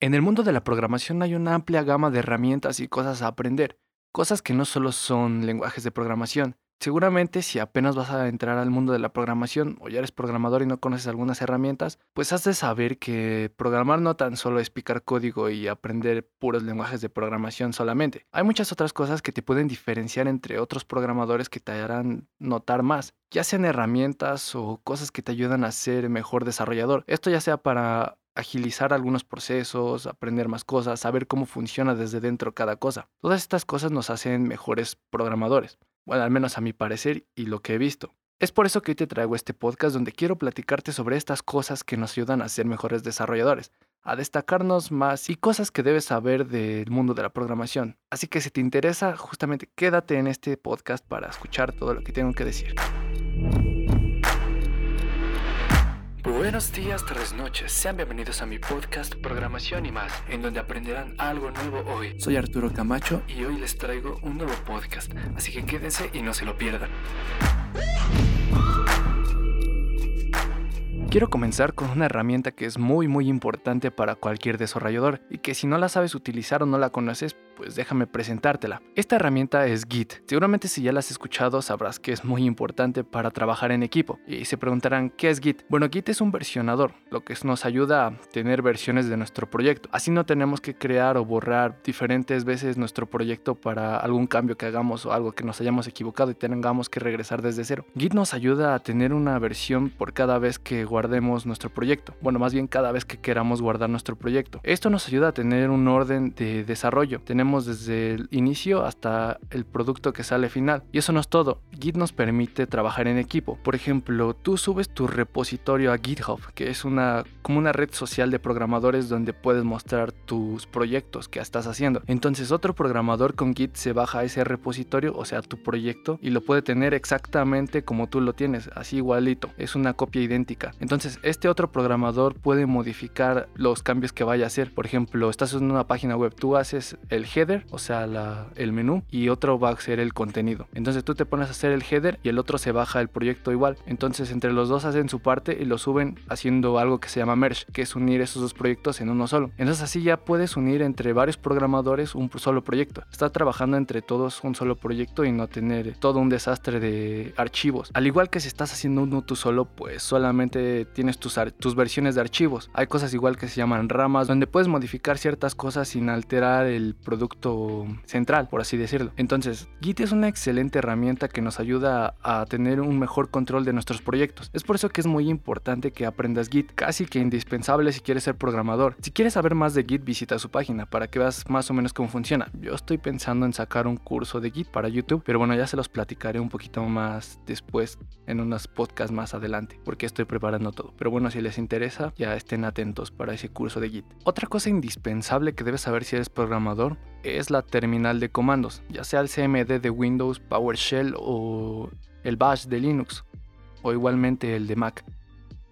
En el mundo de la programación hay una amplia gama de herramientas y cosas a aprender, cosas que no solo son lenguajes de programación. Seguramente si apenas vas a entrar al mundo de la programación o ya eres programador y no conoces algunas herramientas, pues has de saber que programar no tan solo es picar código y aprender puros lenguajes de programación solamente. Hay muchas otras cosas que te pueden diferenciar entre otros programadores que te harán notar más, ya sean herramientas o cosas que te ayudan a ser mejor desarrollador. Esto ya sea para agilizar algunos procesos, aprender más cosas, saber cómo funciona desde dentro cada cosa. Todas estas cosas nos hacen mejores programadores. Bueno, al menos a mi parecer y lo que he visto. Es por eso que hoy te traigo este podcast donde quiero platicarte sobre estas cosas que nos ayudan a ser mejores desarrolladores, a destacarnos más y cosas que debes saber del mundo de la programación. Así que si te interesa, justamente quédate en este podcast para escuchar todo lo que tengo que decir. Buenos días, tardes, noches. Sean bienvenidos a mi podcast Programación y más, en donde aprenderán algo nuevo hoy. Soy Arturo Camacho y hoy les traigo un nuevo podcast, así que quédense y no se lo pierdan. Quiero comenzar con una herramienta que es muy muy importante para cualquier desarrollador y que si no la sabes utilizar o no la conoces, pues déjame presentártela. Esta herramienta es Git. Seguramente si ya la has escuchado sabrás que es muy importante para trabajar en equipo. Y se preguntarán, ¿qué es Git? Bueno, Git es un versionador, lo que nos ayuda a tener versiones de nuestro proyecto. Así no tenemos que crear o borrar diferentes veces nuestro proyecto para algún cambio que hagamos o algo que nos hayamos equivocado y tengamos que regresar desde cero. Git nos ayuda a tener una versión por cada vez que guardemos nuestro proyecto. Bueno, más bien cada vez que queramos guardar nuestro proyecto. Esto nos ayuda a tener un orden de desarrollo. Tenemos desde el inicio hasta el producto que sale final. Y eso no es todo. Git nos permite trabajar en equipo. Por ejemplo, tú subes tu repositorio a GitHub, que es una como una red social de programadores donde puedes mostrar tus proyectos que estás haciendo. Entonces, otro programador con Git se baja a ese repositorio, o sea, tu proyecto, y lo puede tener exactamente como tú lo tienes, así igualito. Es una copia idéntica. Entonces, este otro programador puede modificar los cambios que vaya a hacer. Por ejemplo, estás en una página web, tú haces el header, o sea, el menú, y otro va a ser el contenido. Entonces tú te pones a hacer el header y el otro se baja el proyecto igual. Entonces entre los dos hacen su parte y lo suben haciendo algo que se llama merge, que es unir esos dos proyectos en uno solo. Entonces así ya puedes unir entre varios programadores un solo proyecto. Está trabajando entre todos un solo proyecto y no tener todo un desastre de archivos. Al igual que si estás haciendo uno tú solo, pues solamente tienes tus, tus versiones de archivos. Hay cosas igual que se llaman ramas, donde puedes modificar ciertas cosas sin alterar el producto central, por así decirlo. Entonces, Git es una excelente herramienta que nos ayuda a tener un mejor control de nuestros proyectos. Es por eso que es muy importante que aprendas Git, casi que indispensable si quieres ser programador. Si quieres saber más de Git, visita su página para que veas más o menos cómo funciona. Yo estoy pensando en sacar un curso de Git para YouTube, pero bueno, ya se los platicaré un poquito más después en unos podcasts más adelante, porque estoy preparando todo. Pero bueno, si les interesa, ya estén atentos para ese curso de Git. Otra cosa indispensable que debes saber si eres programador es la terminal de comandos, ya sea el CMD de Windows, PowerShell o el Bash de Linux, o igualmente el de Mac.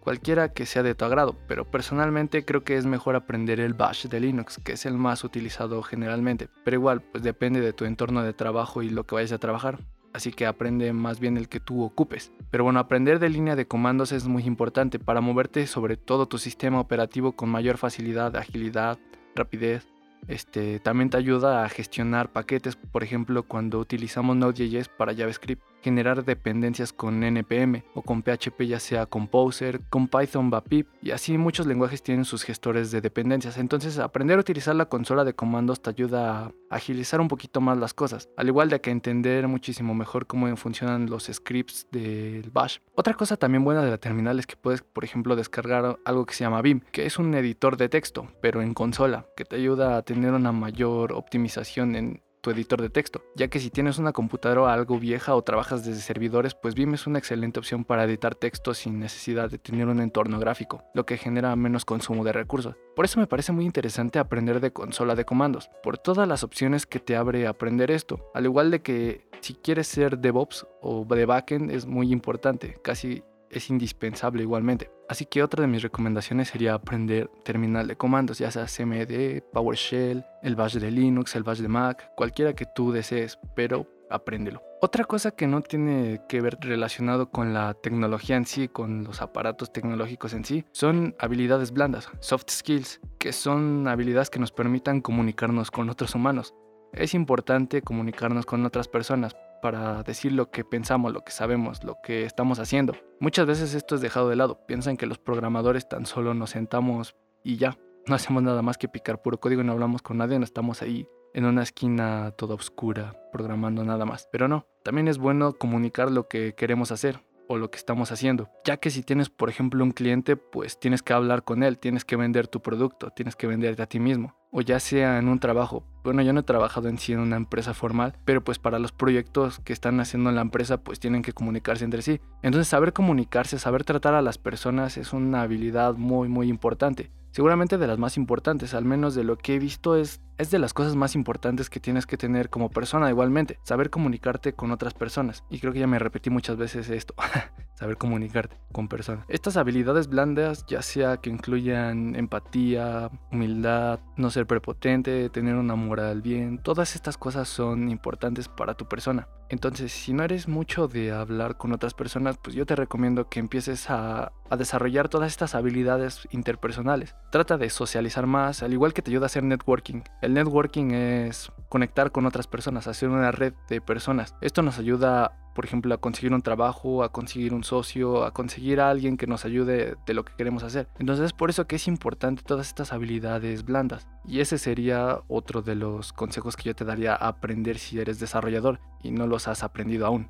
Cualquiera que sea de tu agrado, pero personalmente creo que es mejor aprender el Bash de Linux, que es el más utilizado generalmente. Pero igual, pues depende de tu entorno de trabajo y lo que vayas a trabajar. Así que aprende más bien el que tú ocupes. Pero bueno, aprender de línea de comandos es muy importante para moverte sobre todo tu sistema operativo con mayor facilidad, agilidad, rapidez este, también te ayuda a gestionar paquetes, por ejemplo, cuando utilizamos Node.js para JavaScript generar dependencias con npm o con PHP ya sea Composer, con Python va pip y así muchos lenguajes tienen sus gestores de dependencias. Entonces aprender a utilizar la consola de comandos te ayuda a agilizar un poquito más las cosas, al igual de que entender muchísimo mejor cómo funcionan los scripts del bash. Otra cosa también buena de la terminal es que puedes, por ejemplo, descargar algo que se llama Vim, que es un editor de texto, pero en consola, que te ayuda a tener una mayor optimización en editor de texto, ya que si tienes una computadora algo vieja o trabajas desde servidores, pues Vim es una excelente opción para editar texto sin necesidad de tener un entorno gráfico, lo que genera menos consumo de recursos. Por eso me parece muy interesante aprender de consola de comandos, por todas las opciones que te abre aprender esto, al igual de que si quieres ser DevOps o de backend es muy importante, casi es indispensable igualmente. Así que otra de mis recomendaciones sería aprender terminal de comandos, ya sea CMD, PowerShell, el bash de Linux, el bash de Mac, cualquiera que tú desees, pero apréndelo. Otra cosa que no tiene que ver relacionado con la tecnología en sí, con los aparatos tecnológicos en sí, son habilidades blandas, soft skills, que son habilidades que nos permitan comunicarnos con otros humanos. Es importante comunicarnos con otras personas para decir lo que pensamos, lo que sabemos, lo que estamos haciendo. Muchas veces esto es dejado de lado. Piensan que los programadores tan solo nos sentamos y ya. No hacemos nada más que picar puro código y no hablamos con nadie, no estamos ahí en una esquina toda oscura programando nada más. Pero no, también es bueno comunicar lo que queremos hacer o lo que estamos haciendo. Ya que si tienes, por ejemplo, un cliente, pues tienes que hablar con él, tienes que vender tu producto, tienes que venderte a ti mismo. O ya sea en un trabajo. Bueno, yo no he trabajado en sí en una empresa formal, pero pues para los proyectos que están haciendo en la empresa, pues tienen que comunicarse entre sí. Entonces, saber comunicarse, saber tratar a las personas es una habilidad muy, muy importante. Seguramente de las más importantes, al menos de lo que he visto, es, es de las cosas más importantes que tienes que tener como persona igualmente, saber comunicarte con otras personas. Y creo que ya me repetí muchas veces esto, saber comunicarte con personas. Estas habilidades blandas, ya sea que incluyan empatía, humildad, no ser prepotente, tener una moral bien, todas estas cosas son importantes para tu persona. Entonces, si no eres mucho de hablar con otras personas, pues yo te recomiendo que empieces a, desarrollar todas estas habilidades interpersonales. Trata de socializar más, al igual que te ayuda a hacer networking. El networking es conectar con otras personas, hacer una red de personas. Esto nos ayuda por ejemplo, a conseguir un trabajo, a conseguir un socio, a conseguir a alguien que nos ayude de lo que queremos hacer. Entonces es por eso que es importante todas estas habilidades blandas. Y ese sería otro de los consejos que yo te daría a aprender si eres desarrollador y no los has aprendido aún.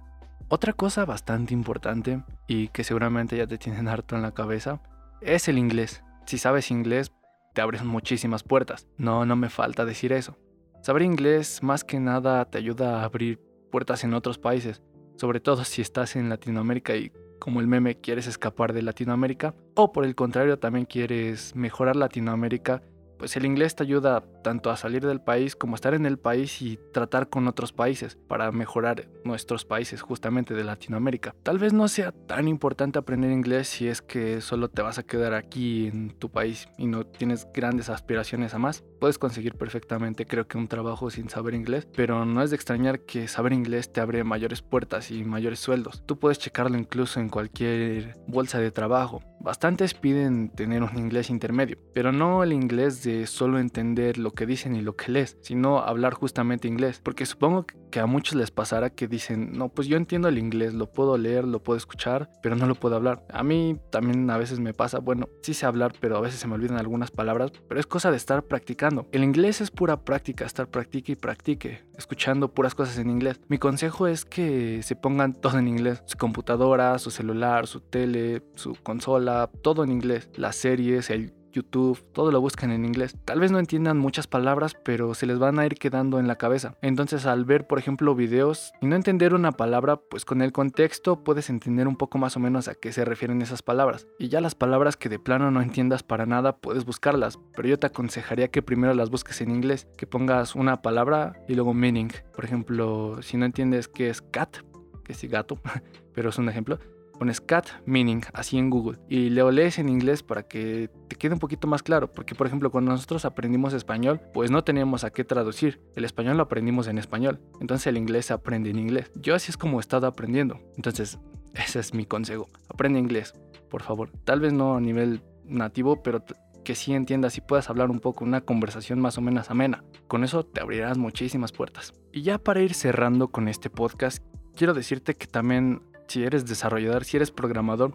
Otra cosa bastante importante y que seguramente ya te tienen harto en la cabeza es el inglés. Si sabes inglés, te abres muchísimas puertas. No, no me falta decir eso. Saber inglés más que nada te ayuda a abrir puertas en otros países sobre todo si estás en Latinoamérica y como el meme quieres escapar de Latinoamérica, o por el contrario también quieres mejorar Latinoamérica pues el inglés te ayuda tanto a salir del país como a estar en el país y tratar con otros países para mejorar nuestros países justamente de Latinoamérica. Tal vez no sea tan importante aprender inglés si es que solo te vas a quedar aquí en tu país y no tienes grandes aspiraciones a más. Puedes conseguir perfectamente creo que un trabajo sin saber inglés, pero no es de extrañar que saber inglés te abre mayores puertas y mayores sueldos. Tú puedes checarlo incluso en cualquier bolsa de trabajo. Bastantes piden tener un inglés intermedio, pero no el inglés de solo entender lo que dicen y lo que lees, sino hablar justamente inglés. Porque supongo que a muchos les pasará que dicen, no, pues yo entiendo el inglés, lo puedo leer, lo puedo escuchar, pero no lo puedo hablar. A mí también a veces me pasa, bueno, sí sé hablar, pero a veces se me olvidan algunas palabras, pero es cosa de estar practicando. El inglés es pura práctica, estar practique y practique, escuchando puras cosas en inglés. Mi consejo es que se pongan todo en inglés, su computadora, su celular, su tele, su consola, todo en inglés. Las series, el YouTube, todo lo buscan en inglés. Tal vez no entiendan muchas palabras, pero se les van a ir quedando en la cabeza. Entonces al ver, por ejemplo, videos y no entender una palabra, pues con el contexto puedes entender un poco más o menos a qué se refieren esas palabras. Y ya las palabras que de plano no entiendas para nada, puedes buscarlas, pero yo te aconsejaría que primero las busques en inglés, que pongas una palabra y luego meaning. Por ejemplo, si no entiendes qué es cat, que es gato, pero es un ejemplo, pones cat meaning así en Google y lo lees en inglés para que te quede un poquito más claro, porque por ejemplo cuando nosotros aprendimos español, pues no teníamos a qué traducir, el español lo aprendimos en español, entonces el inglés se aprende en inglés. Yo así es como he estado aprendiendo, entonces ese es mi consejo, aprende inglés, por favor, tal vez no a nivel nativo, pero que sí entiendas y puedas hablar un poco, una conversación más o menos amena. Con eso te abrirás muchísimas puertas. Y ya para ir cerrando con este podcast, quiero decirte que también si eres desarrollador, si eres programador,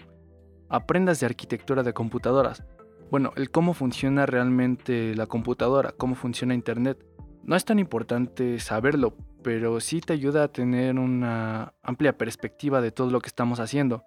aprendas de arquitectura de computadoras. Bueno, el cómo funciona realmente la computadora, cómo funciona Internet. No es tan importante saberlo, pero sí te ayuda a tener una amplia perspectiva de todo lo que estamos haciendo.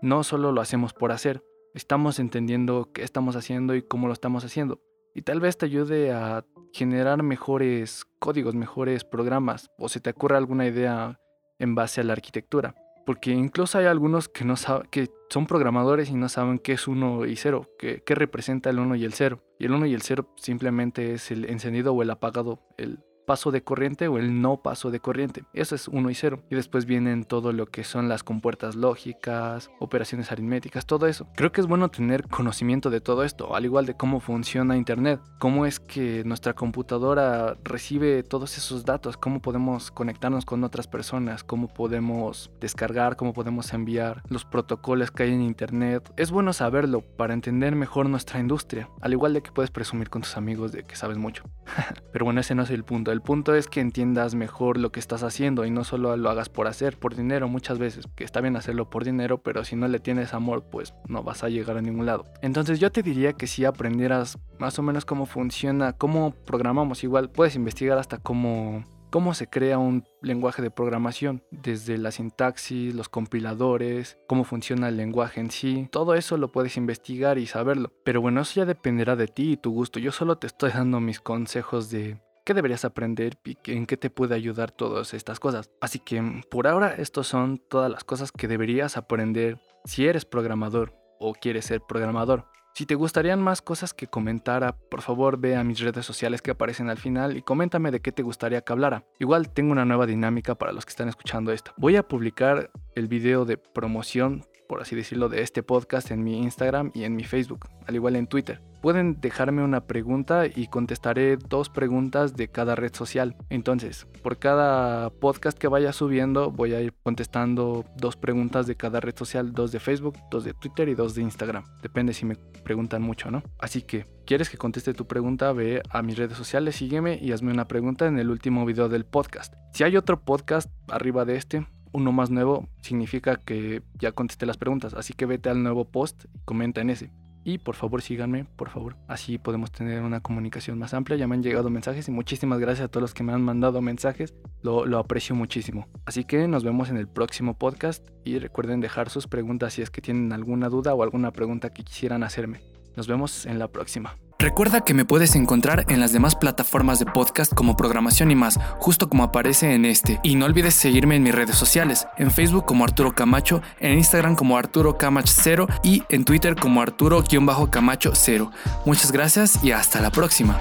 No solo lo hacemos por hacer, estamos entendiendo qué estamos haciendo y cómo lo estamos haciendo. Y tal vez te ayude a generar mejores códigos, mejores programas, o si te ocurre alguna idea en base a la arquitectura porque incluso hay algunos que, no que son programadores y no saben qué es 1 y 0, qué, representa el 1 y el 0. Y el 1 y el 0 simplemente es el encendido o el apagado, el paso de corriente o el no paso de corriente. Eso es 1 y 0. Y después vienen todo lo que son las compuertas lógicas, operaciones aritméticas, todo eso. Creo que es bueno tener conocimiento de todo esto, al igual de cómo funciona Internet, cómo es que nuestra computadora recibe todos esos datos, cómo podemos conectarnos con otras personas, cómo podemos descargar, cómo podemos enviar los protocolos que hay en Internet. Es bueno saberlo para entender mejor nuestra industria, al igual de que puedes presumir con tus amigos de que sabes mucho. Pero bueno, ese no es el punto. Punto es que entiendas mejor lo que estás haciendo y no solo lo hagas por hacer, por dinero muchas veces, que está bien hacerlo por dinero, pero si no le tienes amor, pues no vas a llegar a ningún lado. Entonces yo te diría que si aprendieras más o menos cómo funciona, cómo programamos, igual puedes investigar hasta cómo cómo se crea un lenguaje de programación, desde la sintaxis, los compiladores, cómo funciona el lenguaje en sí, todo eso lo puedes investigar y saberlo. Pero bueno, eso ya dependerá de ti y tu gusto. Yo solo te estoy dando mis consejos de qué deberías aprender y en qué te puede ayudar todas estas cosas. Así que por ahora estos son todas las cosas que deberías aprender si eres programador o quieres ser programador. Si te gustarían más cosas que comentara, por favor ve a mis redes sociales que aparecen al final y coméntame de qué te gustaría que hablara. Igual tengo una nueva dinámica para los que están escuchando esto. Voy a publicar el video de promoción por así decirlo, de este podcast en mi Instagram y en mi Facebook, al igual en Twitter. Pueden dejarme una pregunta y contestaré dos preguntas de cada red social. Entonces, por cada podcast que vaya subiendo, voy a ir contestando dos preguntas de cada red social, dos de Facebook, dos de Twitter y dos de Instagram. Depende si me preguntan mucho, ¿no? Así que, ¿quieres que conteste tu pregunta? Ve a mis redes sociales, sígueme y hazme una pregunta en el último video del podcast. Si hay otro podcast arriba de este, uno más nuevo significa que ya contesté las preguntas, así que vete al nuevo post y comenta en ese. Y por favor síganme, por favor. Así podemos tener una comunicación más amplia. Ya me han llegado mensajes y muchísimas gracias a todos los que me han mandado mensajes. Lo, lo aprecio muchísimo. Así que nos vemos en el próximo podcast y recuerden dejar sus preguntas si es que tienen alguna duda o alguna pregunta que quisieran hacerme. Nos vemos en la próxima. Recuerda que me puedes encontrar en las demás plataformas de podcast como programación y más, justo como aparece en este. Y no olvides seguirme en mis redes sociales, en Facebook como Arturo Camacho, en Instagram como Arturo Camacho 0 y en Twitter como Arturo-Camacho 0. Muchas gracias y hasta la próxima.